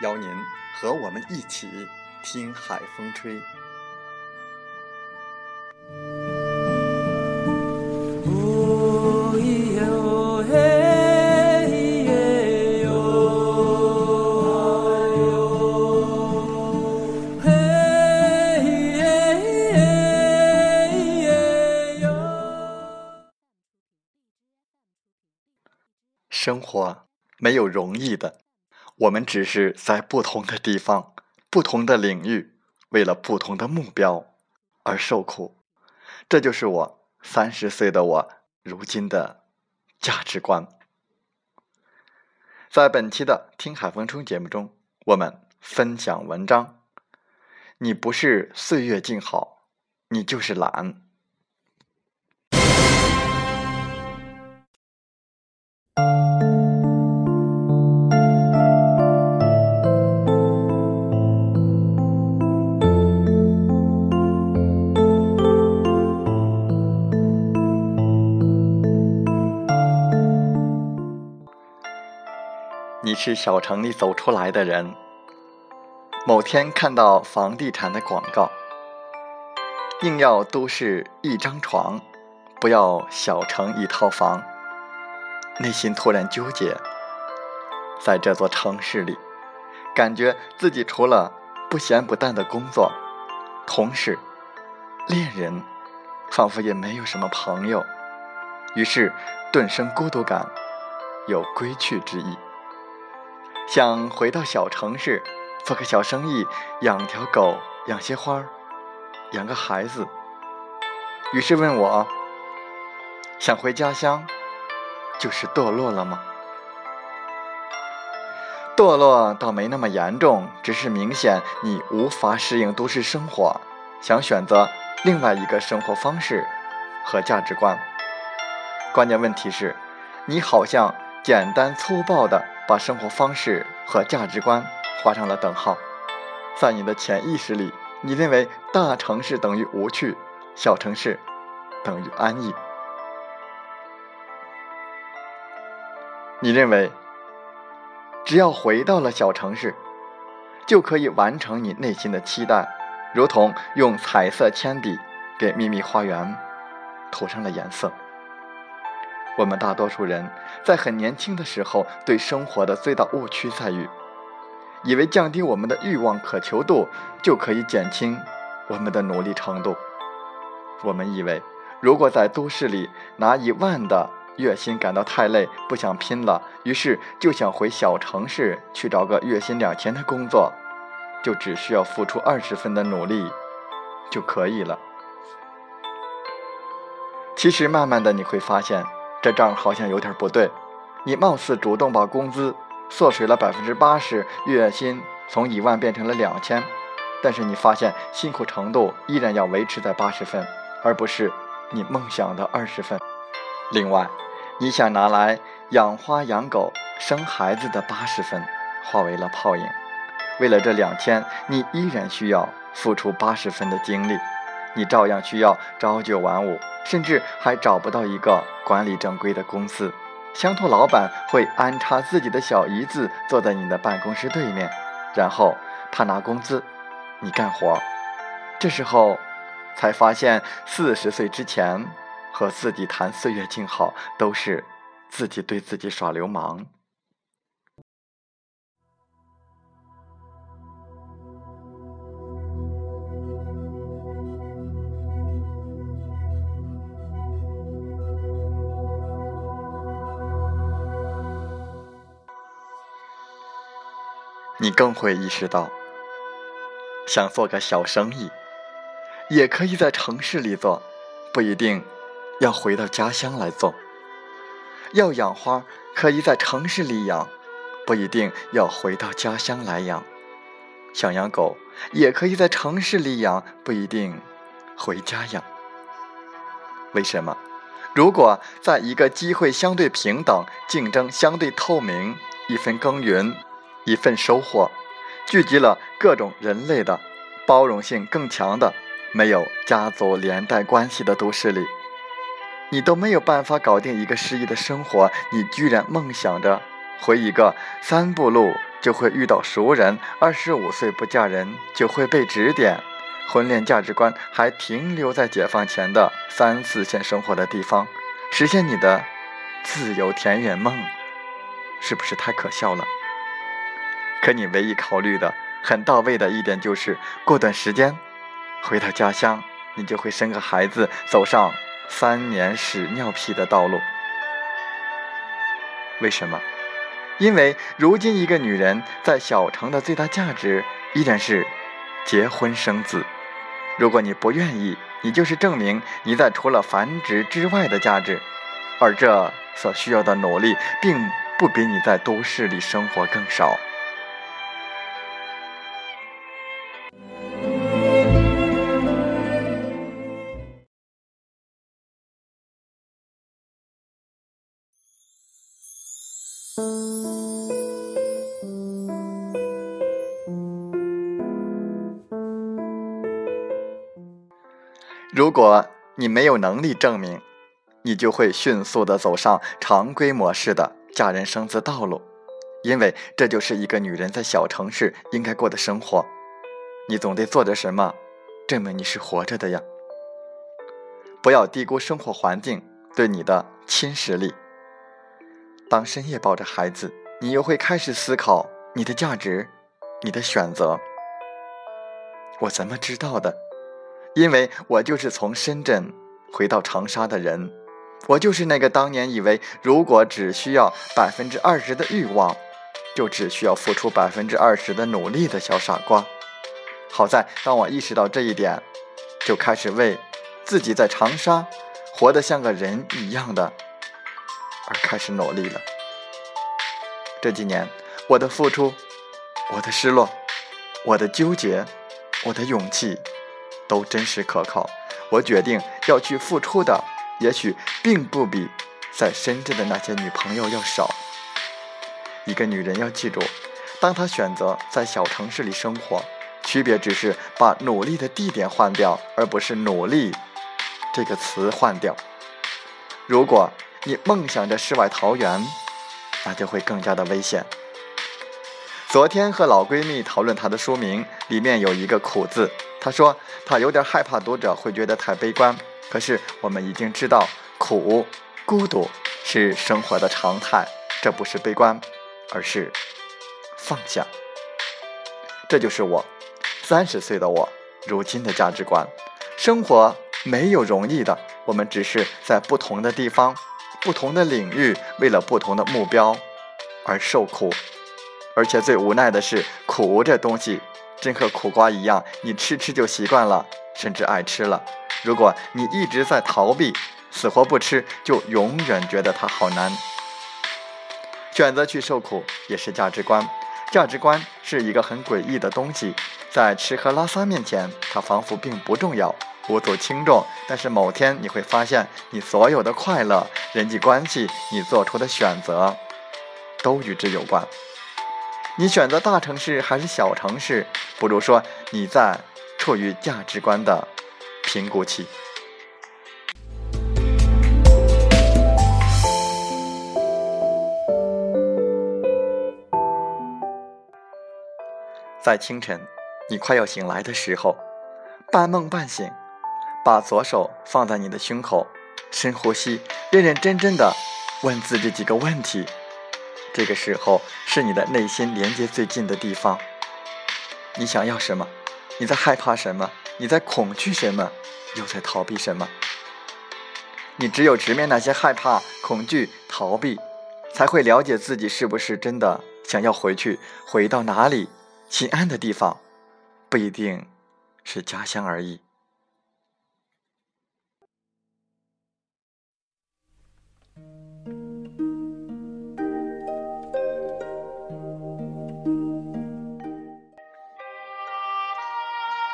邀您和我们一起听海风吹。生活没有容易的。我们只是在不同的地方、不同的领域，为了不同的目标而受苦。这就是我三十岁的我如今的价值观。在本期的《听海风吹》节目中，我们分享文章：你不是岁月静好，你就是懒。你是小城里走出来的人。某天看到房地产的广告，硬要都市一张床，不要小城一套房，内心突然纠结。在这座城市里，感觉自己除了不咸不淡的工作、同事、恋人，仿佛也没有什么朋友，于是顿生孤独感，有归去之意。想回到小城市，做个小生意，养条狗，养些花，养个孩子。于是问我：想回家乡，就是堕落了吗？堕落倒没那么严重，只是明显你无法适应都市生活，想选择另外一个生活方式和价值观。关键问题是，你好像简单粗暴的。把生活方式和价值观画上了等号，在你的潜意识里，你认为大城市等于无趣，小城市等于安逸。你认为，只要回到了小城市，就可以完成你内心的期待，如同用彩色铅笔给秘密花园涂上了颜色。我们大多数人在很年轻的时候，对生活的最大误区在于，以为降低我们的欲望渴求度就可以减轻我们的努力程度。我们以为，如果在都市里拿一万的月薪感到太累，不想拼了，于是就想回小城市去找个月薪两千的工作，就只需要付出二十分的努力就可以了。其实，慢慢的你会发现。这账好像有点不对，你貌似主动把工资缩水了百分之八十，月薪从一万变成了两千，但是你发现辛苦程度依然要维持在八十分，而不是你梦想的二十分。另外，你想拿来养花养狗生孩子的八十分化为了泡影，为了这两千，你依然需要付出八十分的精力，你照样需要朝九晚五。甚至还找不到一个管理正规的公司，相同老板会安插自己的小姨子坐在你的办公室对面，然后他拿工资，你干活。这时候才发现，四十岁之前和自己谈岁月静好，都是自己对自己耍流氓。你更会意识到，想做个小生意，也可以在城市里做，不一定要回到家乡来做。要养花，可以在城市里养，不一定要回到家乡来养。想养狗，也可以在城市里养，不一定回家养。为什么？如果在一个机会相对平等、竞争相对透明、一分耕耘。一份收获，聚集了各种人类的包容性更强的、没有家族连带关系的都市里，你都没有办法搞定一个失意的生活。你居然梦想着回一个三步路就会遇到熟人，二十五岁不嫁人就会被指点，婚恋价值观还停留在解放前的三四线生活的地方，实现你的自由田园梦，是不是太可笑了？可你唯一考虑的很到位的一点就是，过段时间回到家乡，你就会生个孩子，走上三年屎尿屁的道路。为什么？因为如今一个女人在小城的最大价值依然是结婚生子。如果你不愿意，你就是证明你在除了繁殖之外的价值，而这所需要的努力，并不比你在都市里生活更少。如果你没有能力证明，你就会迅速的走上常规模式的嫁人生子道路，因为这就是一个女人在小城市应该过的生活。你总得做点什么，证明你是活着的呀。不要低估生活环境对你的侵蚀力。当深夜抱着孩子，你又会开始思考你的价值，你的选择。我怎么知道的？因为我就是从深圳回到长沙的人，我就是那个当年以为如果只需要百分之二十的欲望，就只需要付出百分之二十的努力的小傻瓜。好在当我意识到这一点，就开始为自己在长沙活得像个人一样的。而开始努力了。这几年，我的付出，我的失落，我的纠结，我的勇气，都真实可靠。我决定要去付出的，也许并不比在深圳的那些女朋友要少。一个女人要记住，当她选择在小城市里生活，区别只是把努力的地点换掉，而不是努力这个词换掉。如果。你梦想着世外桃源，那就会更加的危险。昨天和老闺蜜讨论她的书名，里面有一个“苦”字。他说他有点害怕读者会觉得太悲观。可是我们已经知道，苦、孤独是生活的常态，这不是悲观，而是放下。这就是我三十岁的我如今的价值观。生活没有容易的，我们只是在不同的地方。不同的领域，为了不同的目标而受苦，而且最无奈的是，苦这东西真和苦瓜一样，你吃吃就习惯了，甚至爱吃了。如果你一直在逃避，死活不吃，就永远觉得它好难。选择去受苦也是价值观，价值观是一个很诡异的东西，在吃喝拉撒面前，它仿佛并不重要。无足轻重，但是某天你会发现，你所有的快乐、人际关系，你做出的选择，都与之有关。你选择大城市还是小城市，不如说你在处于价值观的评估期。在清晨，你快要醒来的时候，半梦半醒。把左手放在你的胸口，深呼吸，认认真真的问自己几个问题。这个时候是你的内心连接最近的地方。你想要什么？你在害怕什么？你在恐惧什么？又在逃避什么？你只有直面那些害怕、恐惧、逃避，才会了解自己是不是真的想要回去，回到哪里心安的地方，不一定是家乡而已。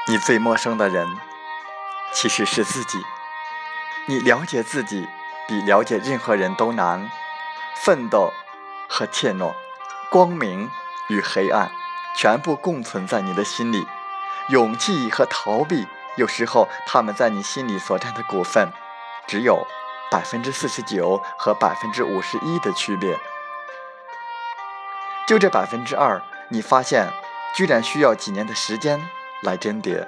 你最陌生的人，其实是自己。你了解自己，比了解任何人都难。奋斗和怯懦，光明与黑暗，全部共存在你的心里。勇气和逃避，有时候他们在你心里所占的股份，只有百分之四十九和百分之五十一的区别。就这百分之二，你发现，居然需要几年的时间。来甄别，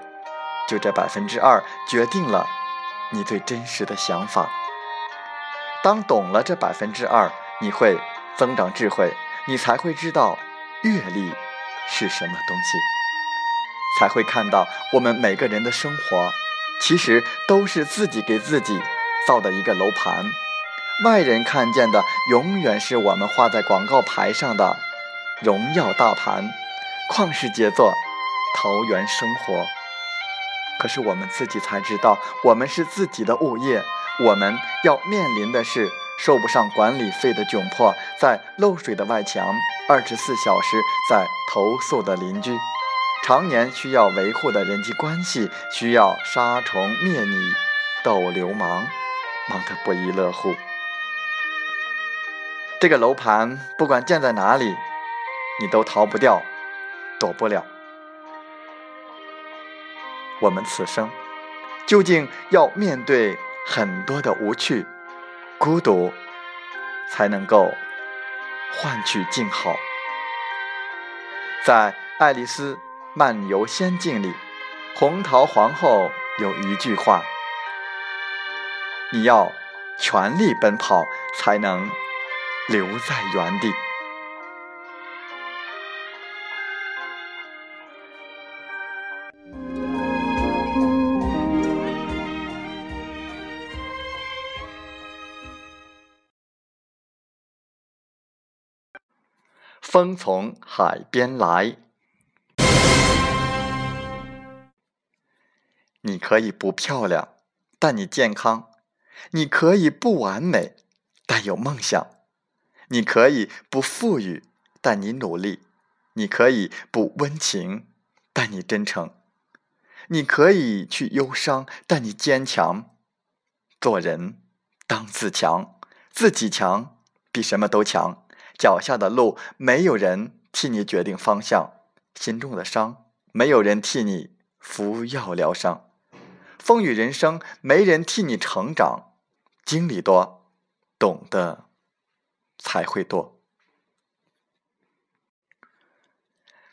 就这百分之二决定了你最真实的想法。当懂了这百分之二，你会增长智慧，你才会知道阅历是什么东西，才会看到我们每个人的生活其实都是自己给自己造的一个楼盘。外人看见的永远是我们画在广告牌上的荣耀大盘，旷世杰作。桃源生活，可是我们自己才知道，我们是自己的物业，我们要面临的是收不上管理费的窘迫，在漏水的外墙，二十四小时在投诉的邻居，常年需要维护的人际关系，需要杀虫灭蚁、斗流氓，忙得不亦乐乎。这个楼盘不管建在哪里，你都逃不掉，躲不了。我们此生究竟要面对很多的无趣、孤独，才能够换取静好。在《爱丽丝漫游仙境》里，红桃皇后有一句话：“你要全力奔跑，才能留在原地。”风从海边来，你可以不漂亮，但你健康；你可以不完美，但有梦想；你可以不富裕，但你努力；你可以不温情，但你真诚；你可以去忧伤，但你坚强。做人当自强，自己强，比什么都强。脚下的路，没有人替你决定方向；心中的伤，没有人替你服药疗伤。风雨人生，没人替你成长。经历多，懂得才会多。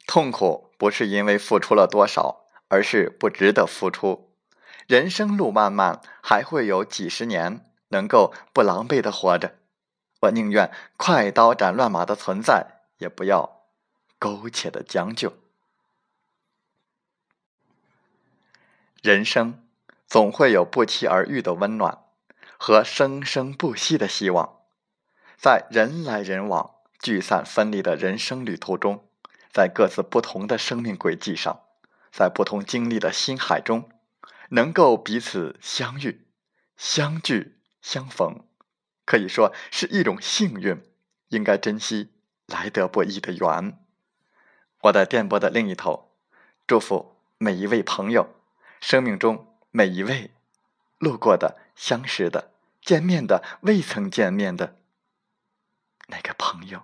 痛苦不是因为付出了多少，而是不值得付出。人生路漫漫，还会有几十年能够不狼狈的活着。我宁愿快刀斩乱麻的存在，也不要苟且的将就。人生总会有不期而遇的温暖和生生不息的希望，在人来人往、聚散分离的人生旅途中，在各自不同的生命轨迹上，在不同经历的心海中，能够彼此相遇、相聚、相逢。可以说是一种幸运，应该珍惜来得不易的缘。我在电波的另一头，祝福每一位朋友，生命中每一位路过的、相识的、见面的、未曾见面的那个朋友。